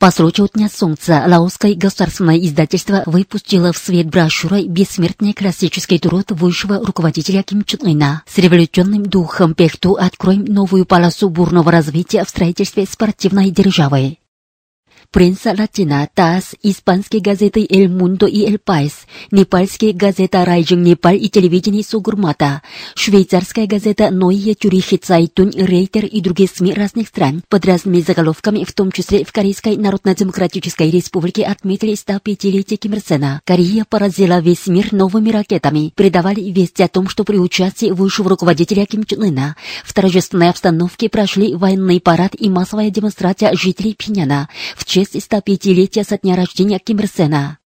По случаю Дня Солнца Лаосское государственное издательство выпустило в свет брошюрой «Бессмертный классический труд высшего руководителя Ким Чен Ына». С революционным духом Пехту откроем новую полосу бурного развития в строительстве спортивной державы. Prensa Latina, TAS, испанские газеты «Эль Мундо» и «Эль Пайс», непальские газета «Rising Nepal» и телевидение «Сагарматха», швейцарская газета «Neue Zürcher Zeitung», «Рейтер» и другие СМИ разных стран. Под разными заголовками, в том числе в Корейской Народно-Демократической Республике отметили 105-летие Ким Ир Сена. Корея поразила весь мир новыми ракетами, передавали вести о том, что при участии высшего руководителя Ким Чен Ына в торжественной обстановке прошли военный парад и массовая демонстрация жителей Пхеньяна в честь честь 105-летия со дня рождения Ким Ир Сена.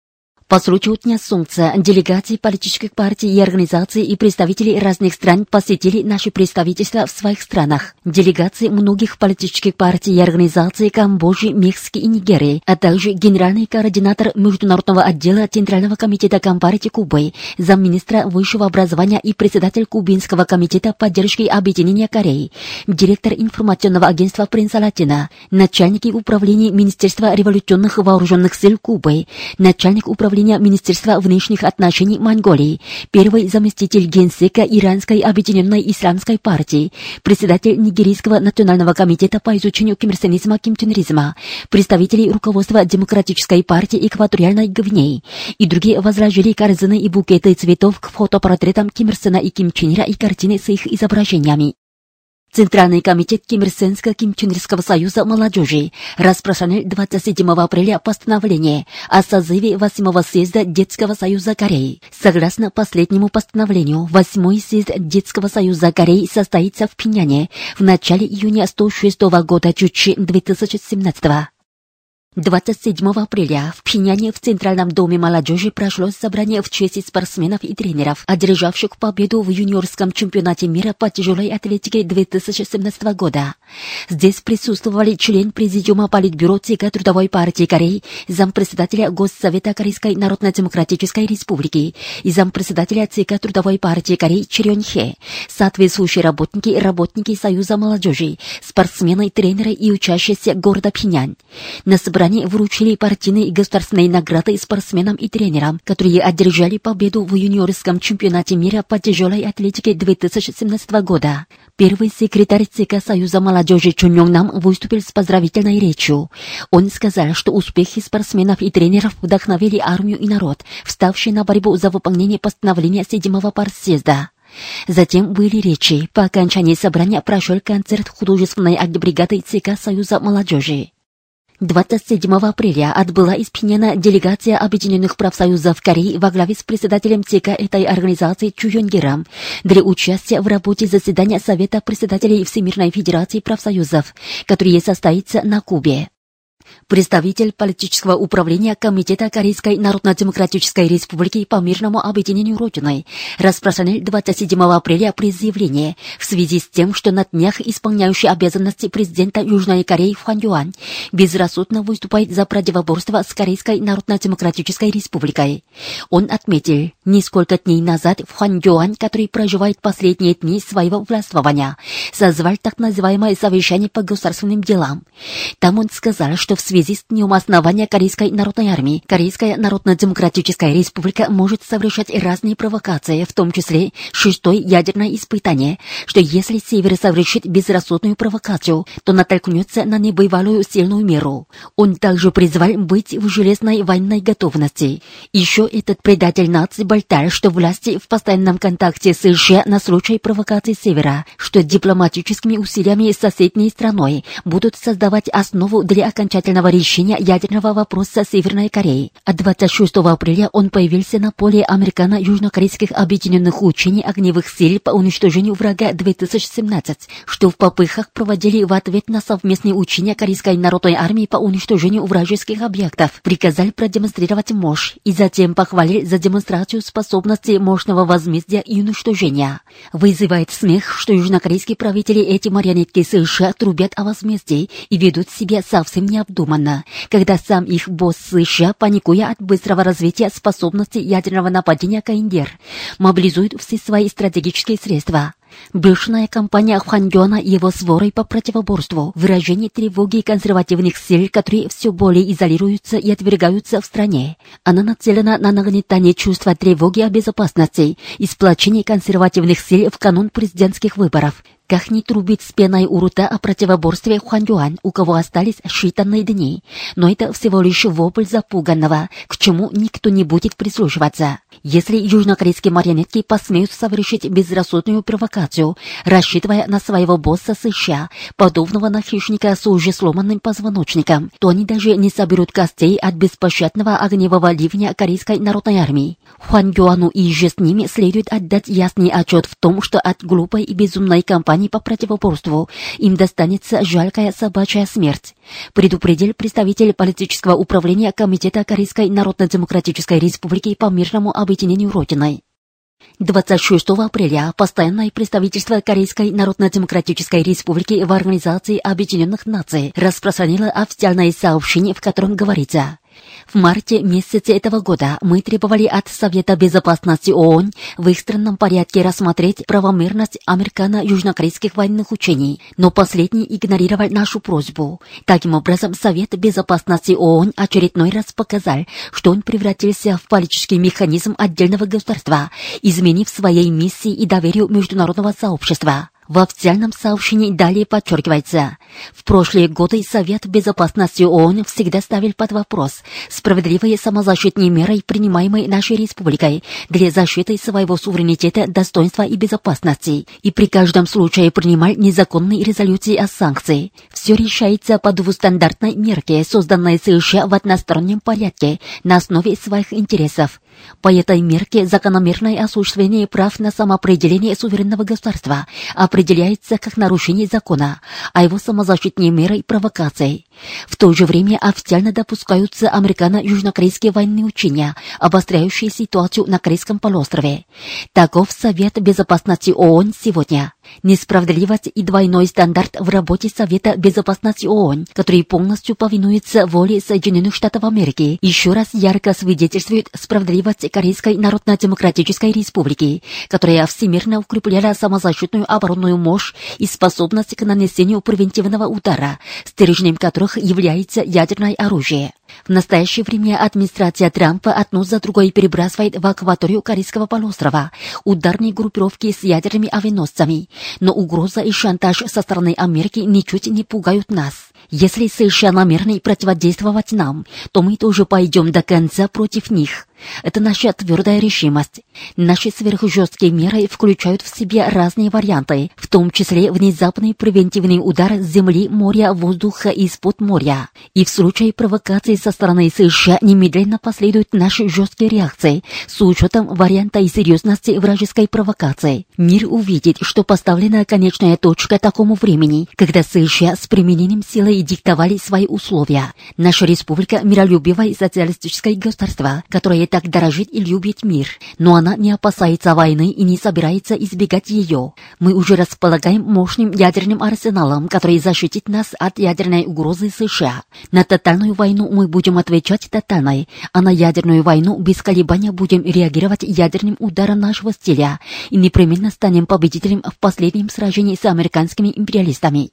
По случаю Дня Солнца делегации политических партий и организаций и представители разных стран посетили наши представительства в своих странах. Делегации многих политических партий и организаций Камбоджи, Мексики и Нигерии, а также генеральный координатор Международного отдела Центрального комитета Компартии Кубы, замминистра высшего образования и председатель Кубинского комитета поддержки объединения Кореи, директор информационного агентства Принца Латина, начальники управления Министерства революционных вооруженных сил Кубы, начальник управления управления Министерства внешних отношений Монголии, первый заместитель генсека Иранской объединенной исламской партии, председатель Нигерийского национального комитета по изучению кимрсенизма кимченризма, представители руководства Демократической партии Экваториальной Гвинеи и другие возложили корзины и букеты цветов к фотопортретам Ким Ир Сена и Ким Чен и картины с их изображениями. Центральный комитет Кимирсенско-Кимченерского союза молодежи распространил 27 апреля постановление о созыве 8 съезда Детского союза Кореи. Согласно последнему постановлению, 8 съезд Детского союза Кореи состоится в Пиняне в начале июня 106 года Чучи 2017 27 апреля в Пхеняне в Центральном доме молодежи прошло собрание в честь спортсменов и тренеров, одержавших победу в юниорском чемпионате мира по тяжелой атлетике 2017 года. Здесь присутствовали член президиума Политбюро ЦК Трудовой партии Кореи, зампредседателя Госсовета Корейской Народно-Демократической Республики и зампредседателя ЦК Трудовой партии Кореи Чирён Хе, соответствующие работники и работники Союза молодежи, спортсмены, тренеры и учащиеся города Пхенянь. На собрании собрании вручили партийные и государственные награды спортсменам и тренерам, которые одержали победу в юниорском чемпионате мира по тяжелой атлетике 2017 года. Первый секретарь ЦК Союза молодежи Чун Йонг Нам выступил с поздравительной речью. Он сказал, что успехи спортсменов и тренеров вдохновили армию и народ, вставший на борьбу за выполнение постановления седьмого партсъезда. Затем были речи. По окончании собрания прошел концерт художественной бригады ЦК Союза молодежи. 27 апреля отбыла из Пхеньяна делегация Объединенных профсоюзов Кореи во главе с председателем ЦК этой организации Чу Йонгером для участия в работе заседания Совета председателей Всемирной Федерации профсоюзов, которое состоится на Кубе. Представитель политического управления Комитета Корейской Народно-Демократической Республики по мирному объединению Родиной распространил 27 апреля призывление в связи с тем, что на днях исполняющий обязанности президента Южной Кореи Хуан Юань безрассудно выступает за противоборство с Корейской Народно-Демократической Республикой. Он отметил, несколько дней назад Хуан Юань, который проживает последние дни своего властвования, созвал так называемое совещание по государственным делам. Там он сказал, что в связи с днем основания Корейской народной армии Корейская Народно-Демократическая Республика может совершать разные провокации, в том числе шестое ядерное испытание, что если Север совершит безрассудную провокацию, то натолкнется на небывалую сильную меру. Он также призвал быть в железной военной готовности. Еще этот предатель нации болтал, что власти в постоянном контакте с США на случай провокации Севера, что дипломатическими усилиями с соседней страной будут создавать основу для окончательного окончательного решения ядерного вопроса Северной Кореи. А 26 апреля он появился на поле американо-южнокорейских объединенных учений огневых сил по уничтожению врага 2017, что в попыхах проводили в ответ на совместные учения Корейской народной армии по уничтожению вражеских объектов. Приказали продемонстрировать мощь и затем похвалили за демонстрацию способности мощного возмездия и уничтожения. Вызывает смех, что южнокорейские правители эти марионетки США трубят о возмездии и ведут себя совсем необдуманно, когда сам их босс США, паникуя от быстрого развития способности ядерного нападения Каиндер, мобилизует все свои стратегические средства. Бешеная кампания Хвангёна и его сворой по противоборству, выражение тревоги консервативных сил, которые все более изолируются и отвергаются в стране. Она нацелена на нагнетание чувства тревоги о безопасности и сплочении консервативных сил в канун президентских выборов. Как не трубит с пеной у рта о противоборстве Хуан у кого остались считанные дни. Но это всего лишь вопль запуганного, к чему никто не будет прислушиваться. Если южнокорейские марионетки посмеют совершить безрассудную провокацию, рассчитывая на своего босса США, подобного на хищника с уже сломанным позвоночником, то они даже не соберут костей от беспощадного огневого ливня Корейской народной армии. Хуан Юану и же с ними следует отдать ясный отчет в том, что от глупой и безумной кампании по противоборству им достанется жалкая собачья смерть. Предупредил представитель политического управления Комитета Корейской Народно-Демократической Республики по мирному объединению Родиной. 26 апреля постоянное представительство Корейской Народно-Демократической Республики в Организации Объединенных Наций распространило официальное сообщение, в котором говорится в марте месяце этого года мы требовали от Совета Безопасности ООН в экстренном порядке рассмотреть правомерность американо-южнокорейских военных учений, но последний игнорировал нашу просьбу. Таким образом, Совет Безопасности ООН очередной раз показал, что он превратился в политический механизм отдельного государства, изменив своей миссии и доверию международного сообщества. В официальном сообщении далее подчеркивается, в прошлые годы Совет Безопасности ООН всегда ставил под вопрос справедливые самозащитные меры, принимаемые нашей республикой для защиты своего суверенитета, достоинства и безопасности, и при каждом случае принимал незаконные резолюции о санкции. Все решается по двустандартной мерке, созданной США в одностороннем порядке на основе своих интересов. По этой мерке закономерное осуществление прав на самоопределение суверенного государства определяется как нарушение закона, а его самозащитные меры – провокацией. В то же время официально допускаются американо-южнокорейские военные учения, обостряющие ситуацию на Корейском полуострове. Таков Совет Безопасности ООН сегодня. Несправедливость и двойной стандарт в работе Совета Безопасности ООН, который полностью повинуется воле Соединенных Штатов Америки, еще раз ярко свидетельствует справедливость Корейской Народно-Демократической Республики, которая всемирно укрепляла самозащитную оборонную мощь и способность к нанесению превентивного удара, стержнем которых является ядерное оружие. В настоящее время администрация Трампа одну за другой перебрасывает в акваторию Корейского полуострова ударные группировки с ядерными авианосцами, но угроза и шантаж со стороны Америки ничуть не пугают нас. Если США намерены противодействовать нам, то мы тоже пойдем до конца против них. Это наша твердая решимость. Наши сверхжесткие меры включают в себя разные варианты, в том числе внезапный превентивный удар с земли, моря, воздуха и из-под моря. И в случае провокации со стороны США немедленно последуют наши жесткие реакции с учетом варианта и серьезности вражеской провокации. Мир увидит, что поставлена конечная точка такому времени, когда США с применением силы диктовали свои условия. Наша республика – миролюбивое социалистическое государство, которое так дорожит и любит мир, но она не опасается войны и не собирается избегать ее. Мы уже располагаем мощным ядерным арсеналом, который защитит нас от ядерной угрозы США. На тотальную войну мы будем отвечать тотальной, а на ядерную войну без колебания будем реагировать ядерным ударом нашего стиля и непременно станем победителем в последнем сражении с американскими империалистами.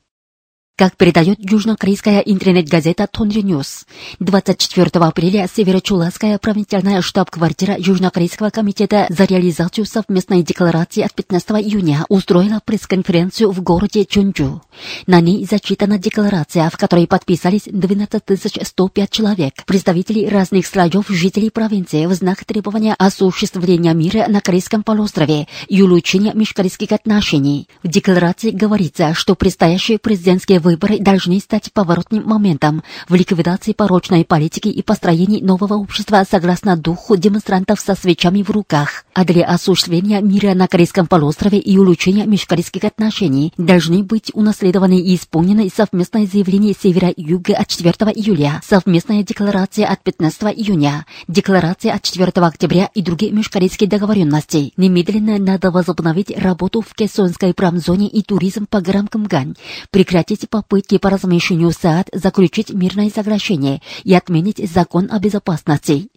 Как передает южнокорейская интернет-газета Тониль Ньюс, 24 апреля Северо-Чуласская провинциальная штаб-квартира Южнокорейского комитета за реализацию совместной декларации от 15 июня устроила пресс-конференцию в городе Чунджу. На ней зачитана декларация, в которой подписались 12 105 человек, представителей разных слоев жителей провинции в знак требования осуществления мира на Корейском полуострове и улучшения межкорейских отношений. В декларации говорится, что предстоящие президентские выборы выборы должны стать поворотным моментом в ликвидации порочной политики и построении нового общества согласно духу демонстрантов со свечами в руках. А для осуществления мира на Корейском полуострове и улучшения межкорейских отношений должны быть унаследованы и исполнены совместное заявление Севера и Юга от 4 июля, совместная декларация от 15 июня, декларация от 4 октября и другие межкорейские договоренности. Немедленно надо возобновить работу в Кессонской промзоне и туризм по горам Камгань, прекратить попытки по размещению САД, заключить мирное соглашение и отменить закон о безопасности.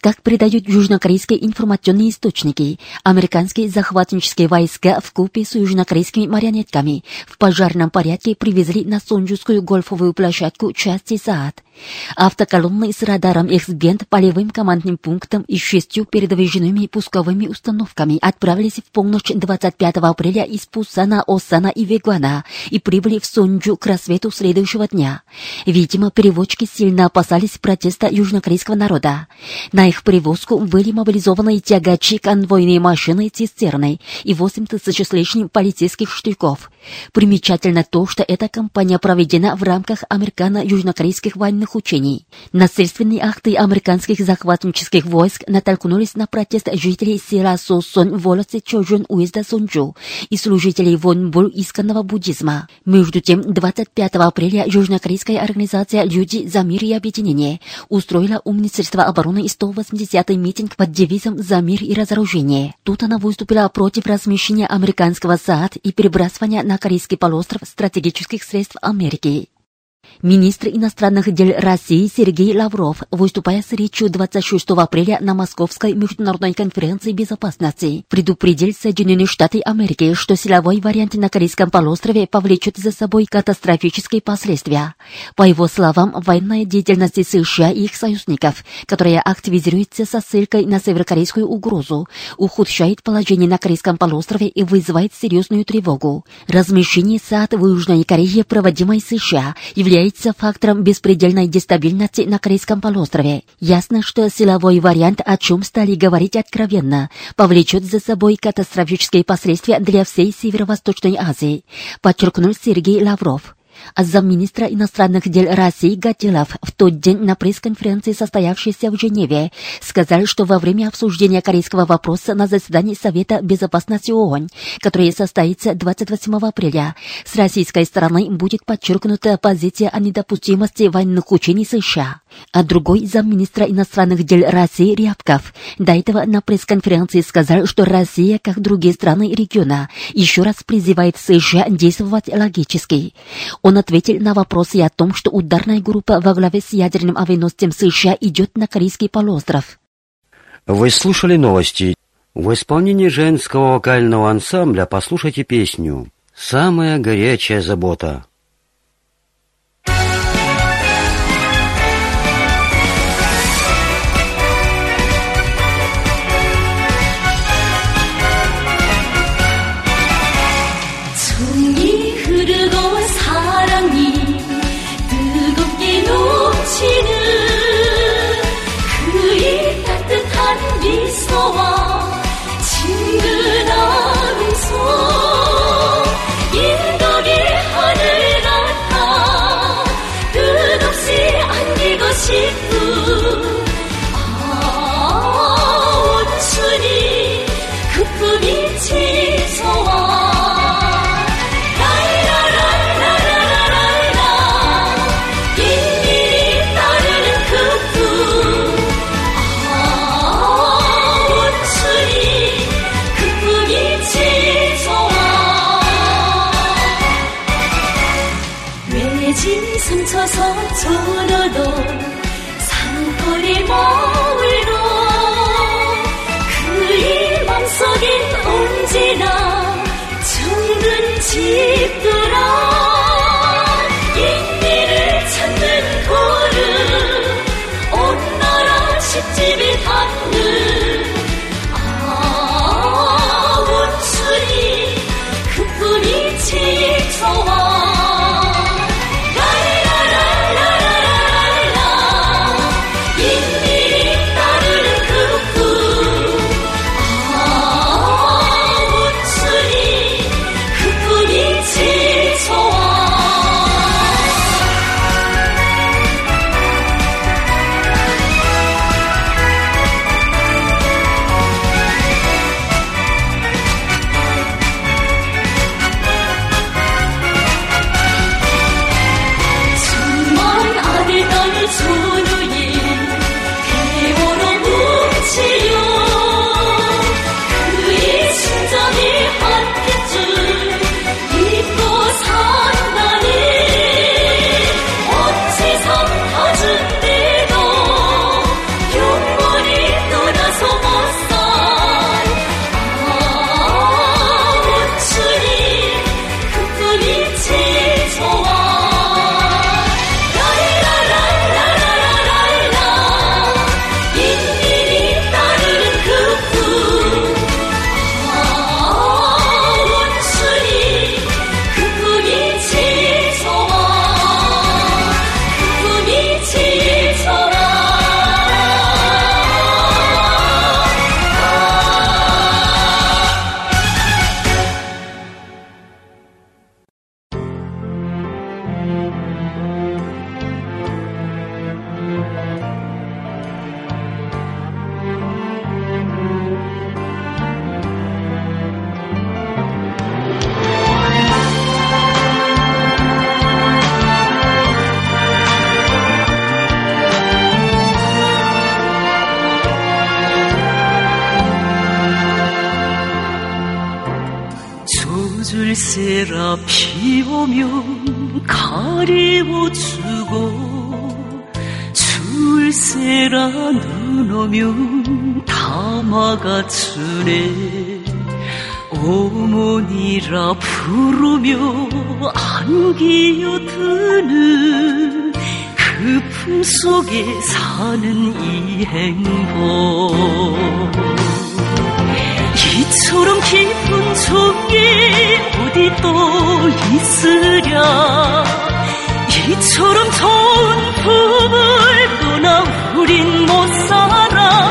Как передают южнокорейские информационные источники, американские захватнические войска в купе с южнокорейскими марионетками в пожарном порядке привезли на Сонджускую гольфовую площадку части СААД. Автоколонны с радаром X-Band, полевым командным пунктом и шестью передвижными пусковыми установками отправились в полночь 25 апреля из Пусана, Осана и Вегуана и прибыли в Сонджу к рассвету следующего дня. Видимо, переводчики сильно опасались протеста южнокорейского народа. На их перевозку были мобилизованы тягачи, конвойные машины, цистерны и 8 тысяч с лишним полицейских штыков. Примечательно то, что эта кампания проведена в рамках американо-южнокорейских военных учений. Насильственные акты американских захватнических войск натолкнулись на протест жителей села Сосон в волосе Чожун уезда Сонджу и служителей Вонбул исканного буддизма. Между тем, 25 апреля южнокорейская организация «Люди за мир и объединение» устроила у Министерства обороны 180-й митинг под девизом «За мир и разоружение». Тут она выступила против размещения американского САД и перебрасывания на Корейский полуостров стратегических средств Америки. Министр иностранных дел России Сергей Лавров, выступая с речью 26 апреля на Московской международной конференции безопасности, предупредил Соединенные Штаты Америки, что силовой вариант на Корейском полуострове повлечет за собой катастрофические последствия. По его словам, военная деятельность США и их союзников, которая активизируется со ссылкой на северокорейскую угрозу, ухудшает положение на Корейском полуострове и вызывает серьезную тревогу. Размещение САД в Южной Корее, проводимой США, является фактором беспредельной дестабильности на Корейском полуострове. Ясно, что силовой вариант, о чем стали говорить откровенно, повлечет за собой катастрофические последствия для всей Северо-Восточной Азии, подчеркнул Сергей Лавров. А замминистра иностранных дел России Гатилов в тот день на пресс-конференции, состоявшейся в Женеве, сказал, что во время обсуждения корейского вопроса на заседании Совета Безопасности ООН, которое состоится 28 апреля, с российской стороны будет подчеркнута позиция о недопустимости военных учений США. А другой замминистра иностранных дел России Рябков до этого на пресс-конференции сказал, что Россия, как другие страны региона, еще раз призывает США действовать логически. Он ответил на вопросы о том, что ударная группа во главе с ядерным авианосцем США идет на Корейский полуостров. Вы слушали новости. В исполнении женского вокального ансамбля послушайте песню «Самая горячая забота». 눈 오면 담아가주네. 어머니라 부르며 안기어드는 그 품속에 사는 이 행복. 이처럼 깊은 종이 어디 또 있으랴 이처럼 좋은 품을 떠나 우린 못 살아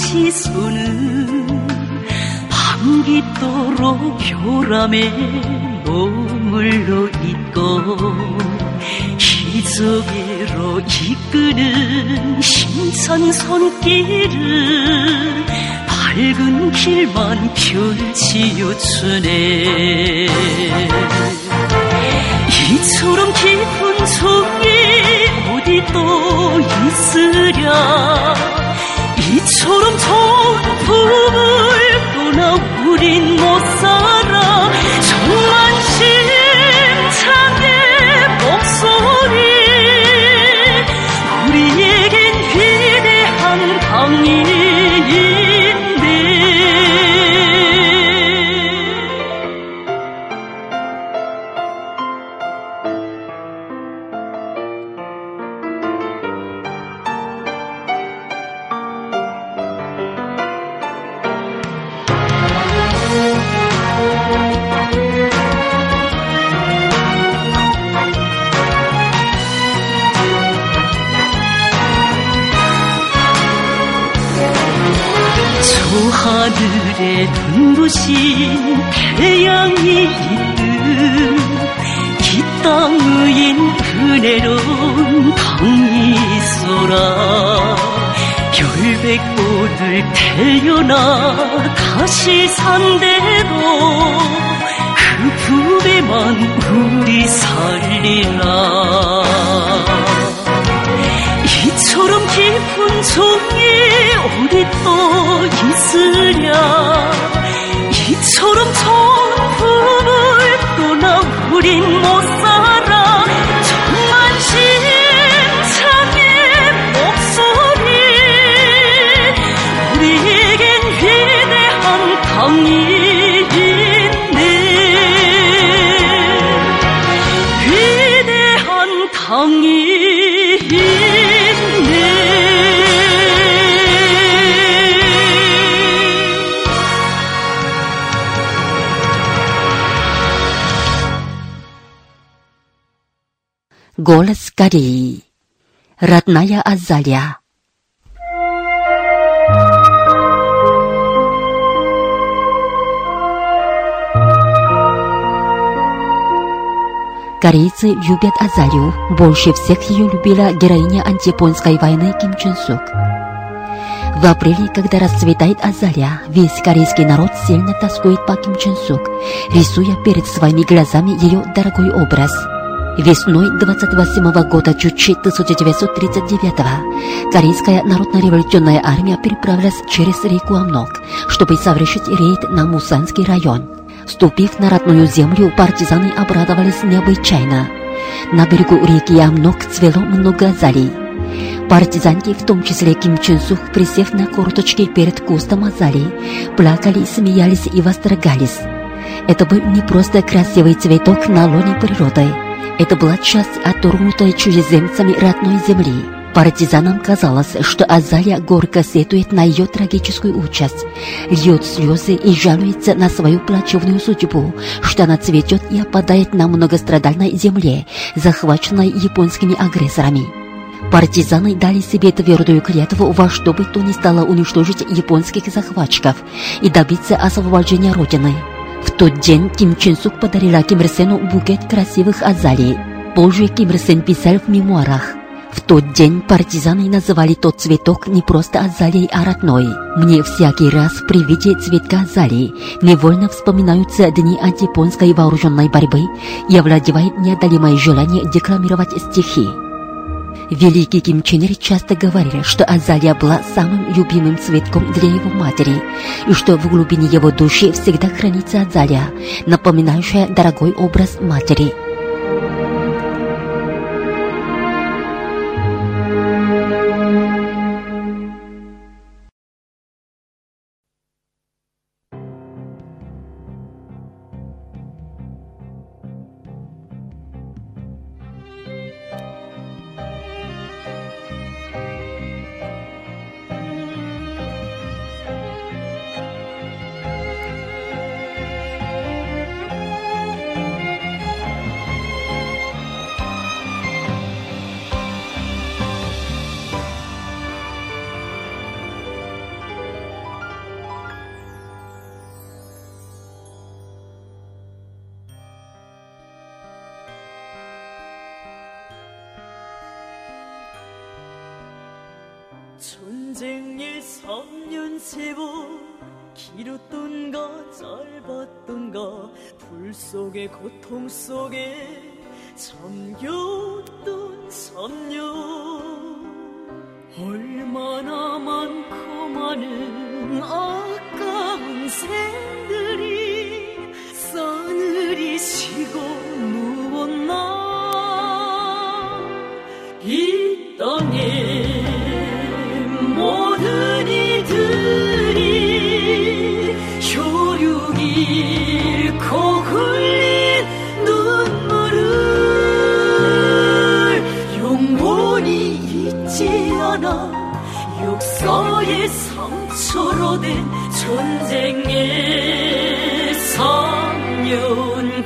시선은 밤깃도록 교람에 머물러 있고 기적으로 이끄는 힘찬 손길은 밝은 길만 펼치어주네. 이처럼 깊은 종이 어디 또 있으랴 Голос Кореи. Родная Азалия. Корейцы любят Азалию. Больше всех ее любила героиня антияпонской войны Ким Чун Сук. В апреле, когда расцветает Азалия, весь корейский народ сильно тоскует по Ким Чун Сук, рисуя перед своими глазами ее дорогой образ. Весной 28 года Чучи 1939 Корейская народно-революционная армия переправилась через реку Амнок, чтобы совершить рейд на Мусанский район. Вступив на родную землю, партизаны обрадовались необычайно. На берегу реки Амнок цвело много азалий. Партизанки, в том числе Ким Чун Сух, присев на корточки перед кустом азалий, плакали, смеялись и восторгались. Это был не просто красивый цветок на лоне природы. Это была часть отторгнутой чужеземцами родной земли. Партизанам казалось, что Азалия горько сетует на ее трагическую участь, льет слезы и жалуется на свою плачевную судьбу, что она цветет и опадает на многострадальной земле, захваченной японскими агрессорами. Партизаны дали себе твердую клятву во что бы то ни стало уничтожить японских захватчиков и добиться освобождения Родины. В тот день Ким Чен Сук подарила Ким Ир Сену букет красивых азалий. Позже Ким Ир Сен писал в мемуарах. В тот день партизаны называли тот цветок не просто азалией, а родной. Мне всякий раз при виде цветка азалии невольно вспоминаются дни антипонской вооруженной борьбы и овладевает неодолимое желание декламировать стихи. Великий Ким Чен Ир часто говорил, что азалия была самым любимым цветком для его матери, и что в глубине его души всегда хранится азалия, напоминающая дорогой образ матери. 전쟁의 3년 세월 길었던가 짧았던가 불 속에 고통 속에 잠겼던 3년 얼마나 많고 많은 아까운 생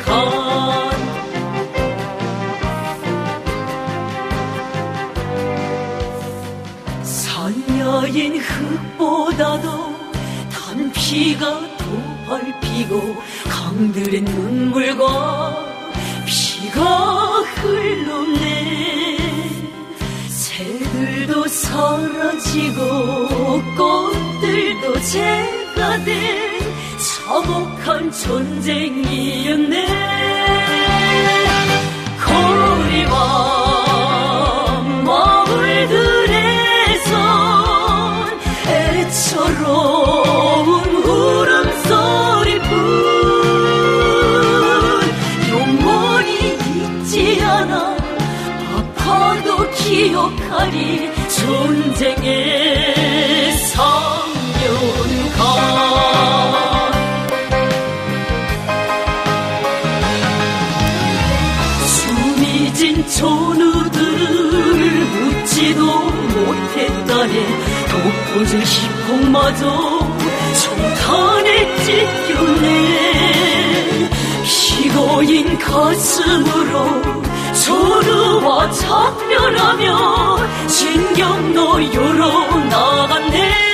간 산야인 흙보다도 단피가 더 밟히고 강들의 눈물과 피가 흘렀네 새들도 사라지고 꽃들도 재가 된 참혹한 전쟁이었네. 거리와 마을들에선 애처로운 울음소리뿐 영원히 잊지 않아 아파도 기억하리 전쟁의 못했다네 독보진 시폭마저 정탄에 찢겼네. 피고인 가슴으로 전우와 작별하며 진경로유로 나갔네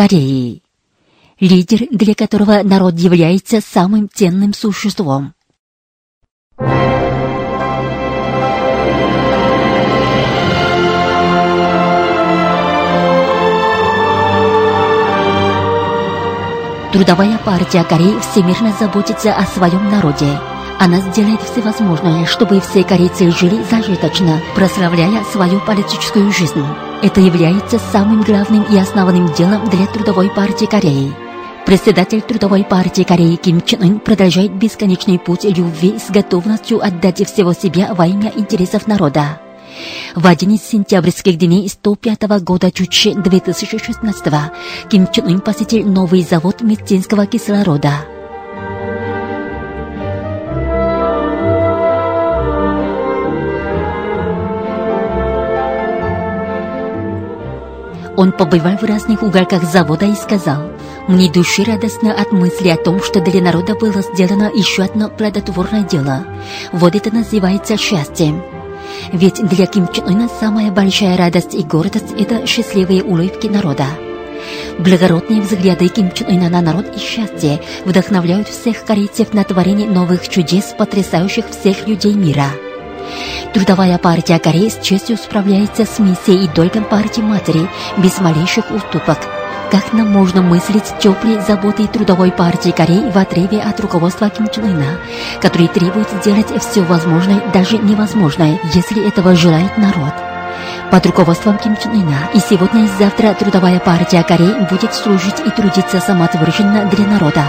Кореи. Лидер, для которого народ является самым ценным существом. Трудовая партия Кореи всемирно заботится о своем народе. Она сделает всевозможное, чтобы все корейцы жили зажиточно, прославляя свою политическую жизнь. Это является самым главным и основным делом для Трудовой партии Кореи. Председатель Трудовой партии Кореи Ким Чен Ын продолжает бесконечный путь любви с готовностью отдать всего себя во имя интересов народа. В один из сентябрьских дней 105 года Чучи 2016 Ким Чен Ын посетил новый завод медицинского кислорода. Он побывал в разных уголках завода и сказал, «Мне души радостно от мысли о том, что для народа было сделано еще одно плодотворное дело. Вот это называется счастьем». Ведь для Ким Чен Ына самая большая радость и гордость – это счастливые улыбки народа. Благородные взгляды Ким Чен Ына на народ и счастье вдохновляют всех корейцев на творение новых чудес, потрясающих всех людей мира. Трудовая партия Кореи с честью справляется с миссией и долгом партии матери без малейших уступок. Как нам можно мыслить теплой заботой трудовой партии Кореи в отрыве от руководства Ким Чен Ына, который требует сделать все возможное, даже невозможное, если этого желает народ? Под руководством Ким Чен Ына и сегодня и завтра трудовая партия Кореи будет служить и трудиться самоотверженно для народа.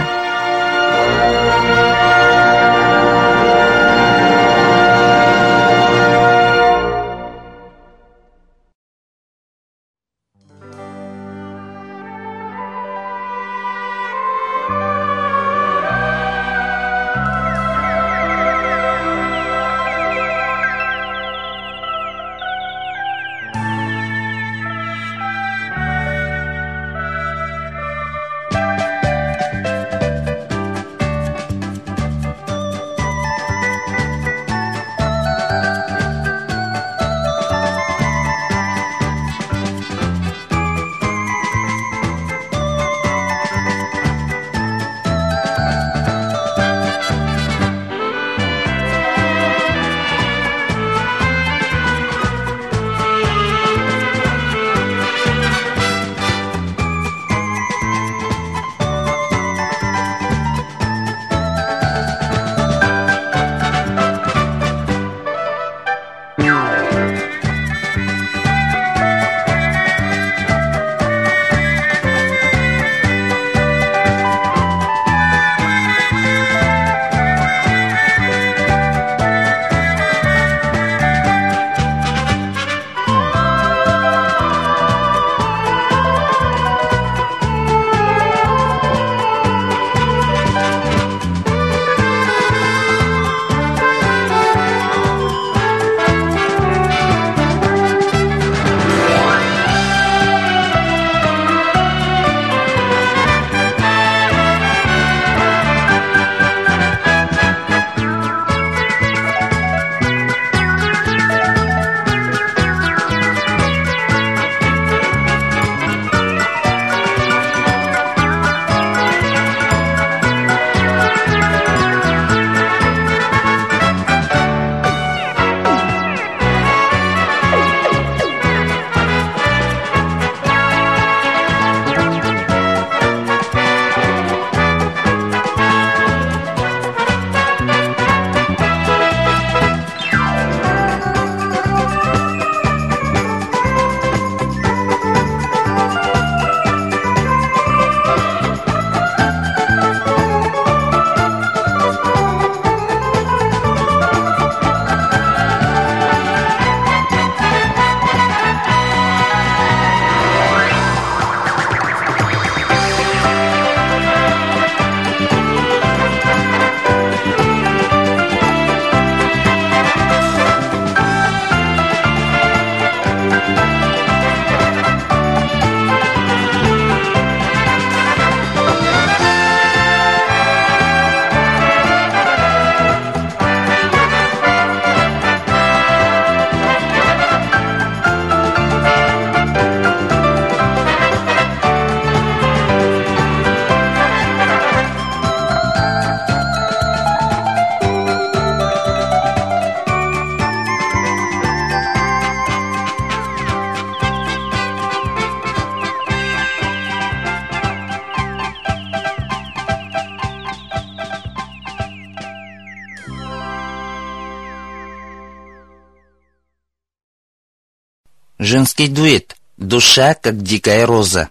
Женский дуэт «Душа, как дикая роза».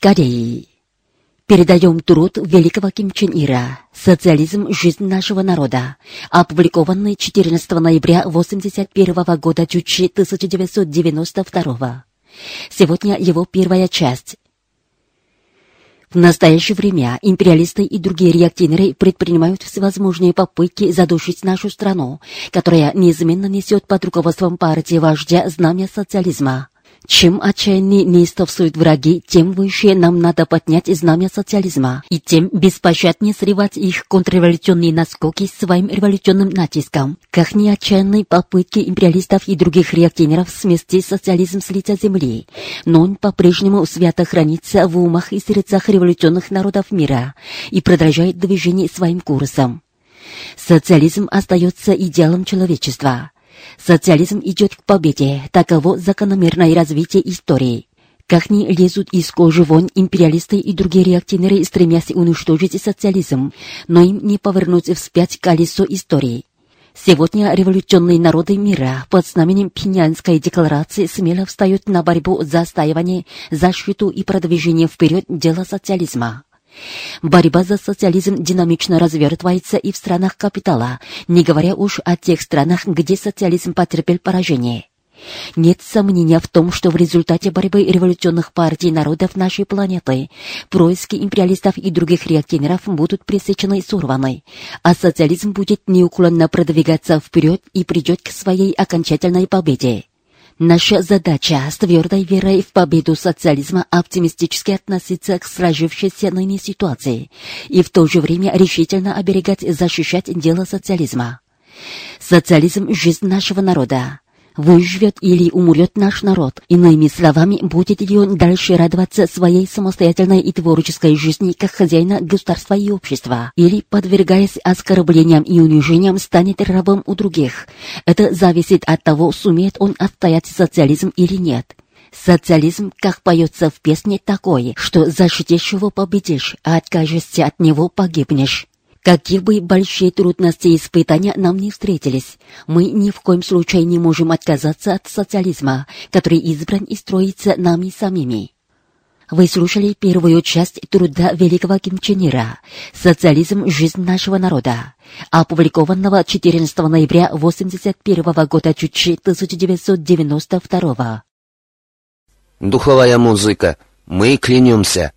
Кореи. Передаем труд великого Ким Чен Ира «Социализм. Жизнь нашего народа», опубликованный 14 ноября 1981 года Чучи 1992. Сегодня его первая часть. В настоящее время империалисты и другие реактивнеры предпринимают всевозможные попытки задушить нашу страну, которая неизменно несет под руководством партии вождя знамя социализма. Чем отчаяннее неистовствуют враги, тем выше нам надо поднять знамя социализма, и тем беспощаднее срывать их контрреволюционные наскоки своим революционным натиском. Как ни отчаянные попытки империалистов и других реактивнеров смести социализм с лица земли, но он по-прежнему свято хранится в умах и сердцах революционных народов мира и продолжает движение своим курсом. Социализм остается идеалом человечества. Социализм идет к победе, таково закономерное развитие истории. Как ни лезут из кожи вон империалисты и другие реактивнеры, стремясь уничтожить социализм, но им не повернуть вспять колесо истории. Сегодня революционные народы мира под знаменем Пинянской декларации смело встают на борьбу за отстаивание, защиту и продвижение вперед дела социализма. Борьба за социализм динамично развертывается и в странах капитала, не говоря уж о тех странах, где социализм потерпел поражение. Нет сомнения в том, что в результате борьбы революционных партий народов нашей планеты происки империалистов и других реактивнеров будут пресечены и сорваны, а социализм будет неуклонно продвигаться вперед и придет к своей окончательной победе. Наша задача с твердой верой в победу социализма оптимистически относиться к сложившейся ныне ситуации и в то же время решительно оберегать и защищать дело социализма. Социализм – жизнь нашего народа. Выживет или умрет наш народ. Иными словами, будет ли он дальше радоваться своей самостоятельной и творческой жизни как хозяина государства и общества, или, подвергаясь оскорблениям и унижениям, станет рабом у других. Это зависит от того, сумеет он отстоять социализм или нет. Социализм, как поется в песне, такой, что защитишь его победишь, а откажешься от него погибнешь. Какие бы большие трудности и испытания нам не встретились, мы ни в коем случае не можем отказаться от социализма, который избран и строится нами самими. Вы слушали первую часть труда великого Ким Чен Ира «Социализм. Жизнь нашего народа», опубликованного 14 ноября 1981 года Чучи 1992 Духовая музыка. Мы клянемся.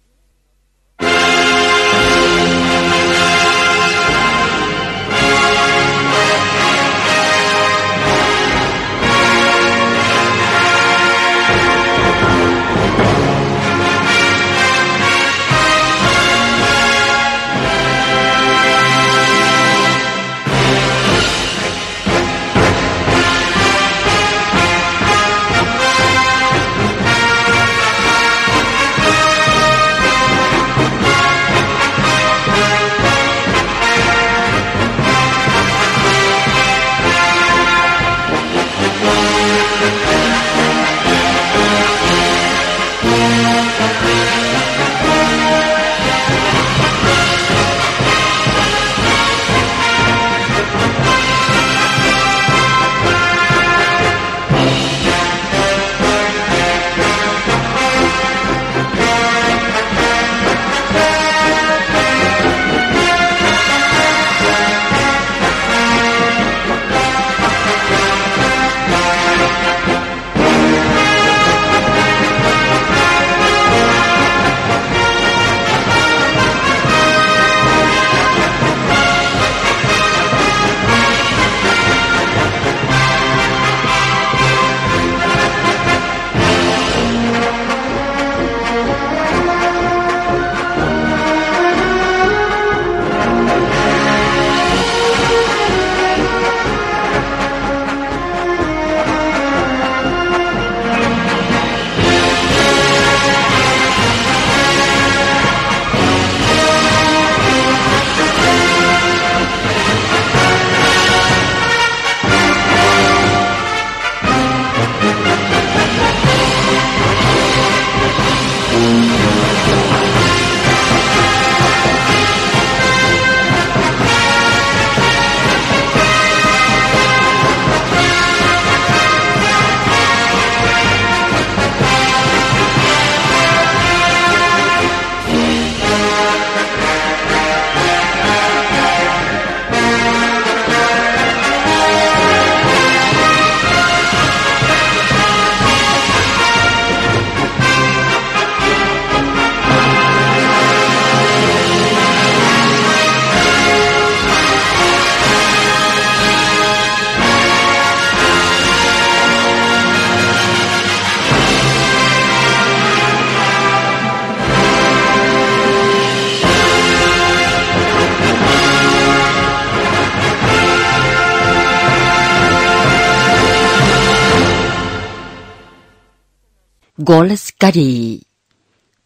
Кореи.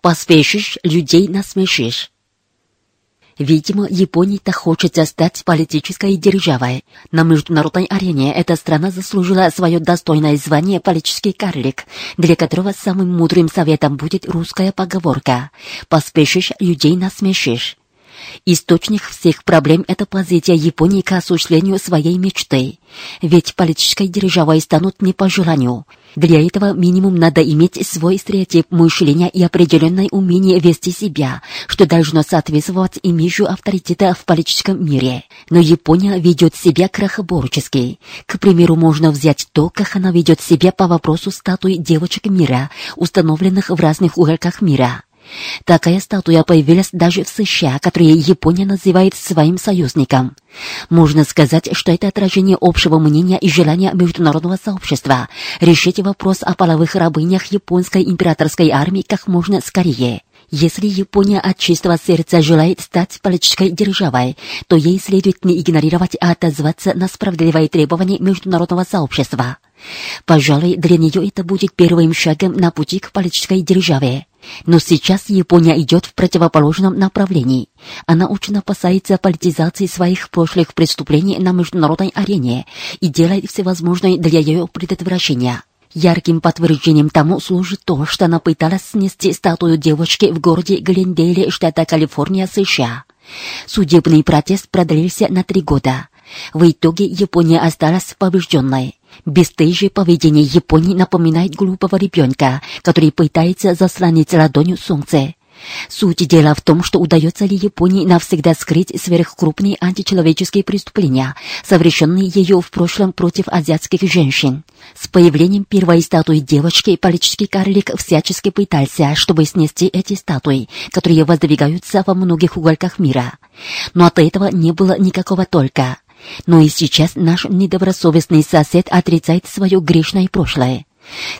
Поспешишь, людей насмешишь. Видимо, Японии-то хочется стать политической державой. На международной арене эта страна заслужила свое достойное звание «политический карлик», для которого самым мудрым советом будет русская поговорка «поспешишь, людей насмешишь». Источник всех проблем – это позиция Японии к осуществлению своей мечты. Ведь политической державой станут не по желанию. Для этого минимум надо иметь свой стереотип мышления и определенное умение вести себя, что должно соответствовать имиджу авторитета в политическом мире. Но Япония ведет себя крахоборчески. К примеру, можно взять то, как она ведет себя по вопросу статуи девочек мира, установленных в разных уголках мира. Такая статуя появилась даже в США, которые Япония называет своим союзником. Можно сказать, что это отражение общего мнения и желания международного сообщества решить вопрос о половых рабынях японской императорской армии как можно скорее. Если Япония от чистого сердца желает стать политической державой, то ей следует не игнорировать, а отозваться на справедливые требования международного сообщества. Пожалуй, для нее это будет первым шагом на пути к политической державе. Но сейчас Япония идет в противоположном направлении. Она очень опасается политизации своих прошлых преступлений на международной арене и делает всевозможное для ее предотвращения. Ярким подтверждением тому служит то, что она пыталась снести статую девочки в городе Глендейле, штата Калифорния, США. Судебный протест продлился на три года. В итоге Япония осталась побежденной. Бесстыжее поведение Японии напоминает глупого ребенка, который пытается заслонить ладонью солнце. Суть дела в том, что удается ли Японии навсегда скрыть сверхкрупные античеловеческие преступления, совершенные ее в прошлом против азиатских женщин. С появлением первой статуи девочки политический карлик всячески пытался, чтобы снести эти статуи, которые воздвигаются во многих уголках мира. Но от этого не было никакого толка. Но и сейчас наш недобросовестный сосед отрицает свое грешное прошлое.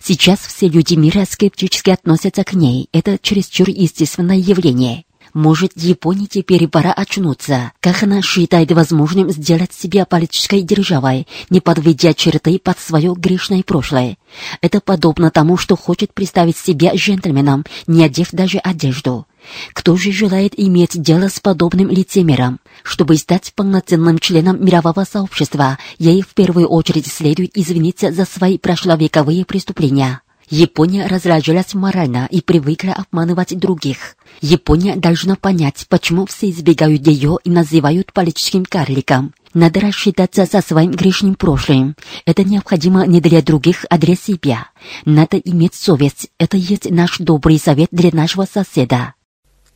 Сейчас все люди мира скептически относятся к ней. Это чересчур естественное явление. Может, Японии теперь пора очнуться, как она считает возможным сделать себя политической державой, не подведя черты под свое грешное прошлое. Это подобно тому, что хочет представить себя джентльменом, не одев даже одежду. Кто же желает иметь дело с подобным лицемером? Чтобы стать полноценным членом мирового сообщества, ей в первую очередь следует извиниться за свои прошловековые преступления. Япония разражилась морально и привыкла обманывать других. Япония должна понять, почему все избегают ее и называют политическим карликом. Надо рассчитаться со своим грешным прошлым. Это необходимо не для других, а для себя. Надо иметь совесть. Это есть наш добрый совет для нашего соседа.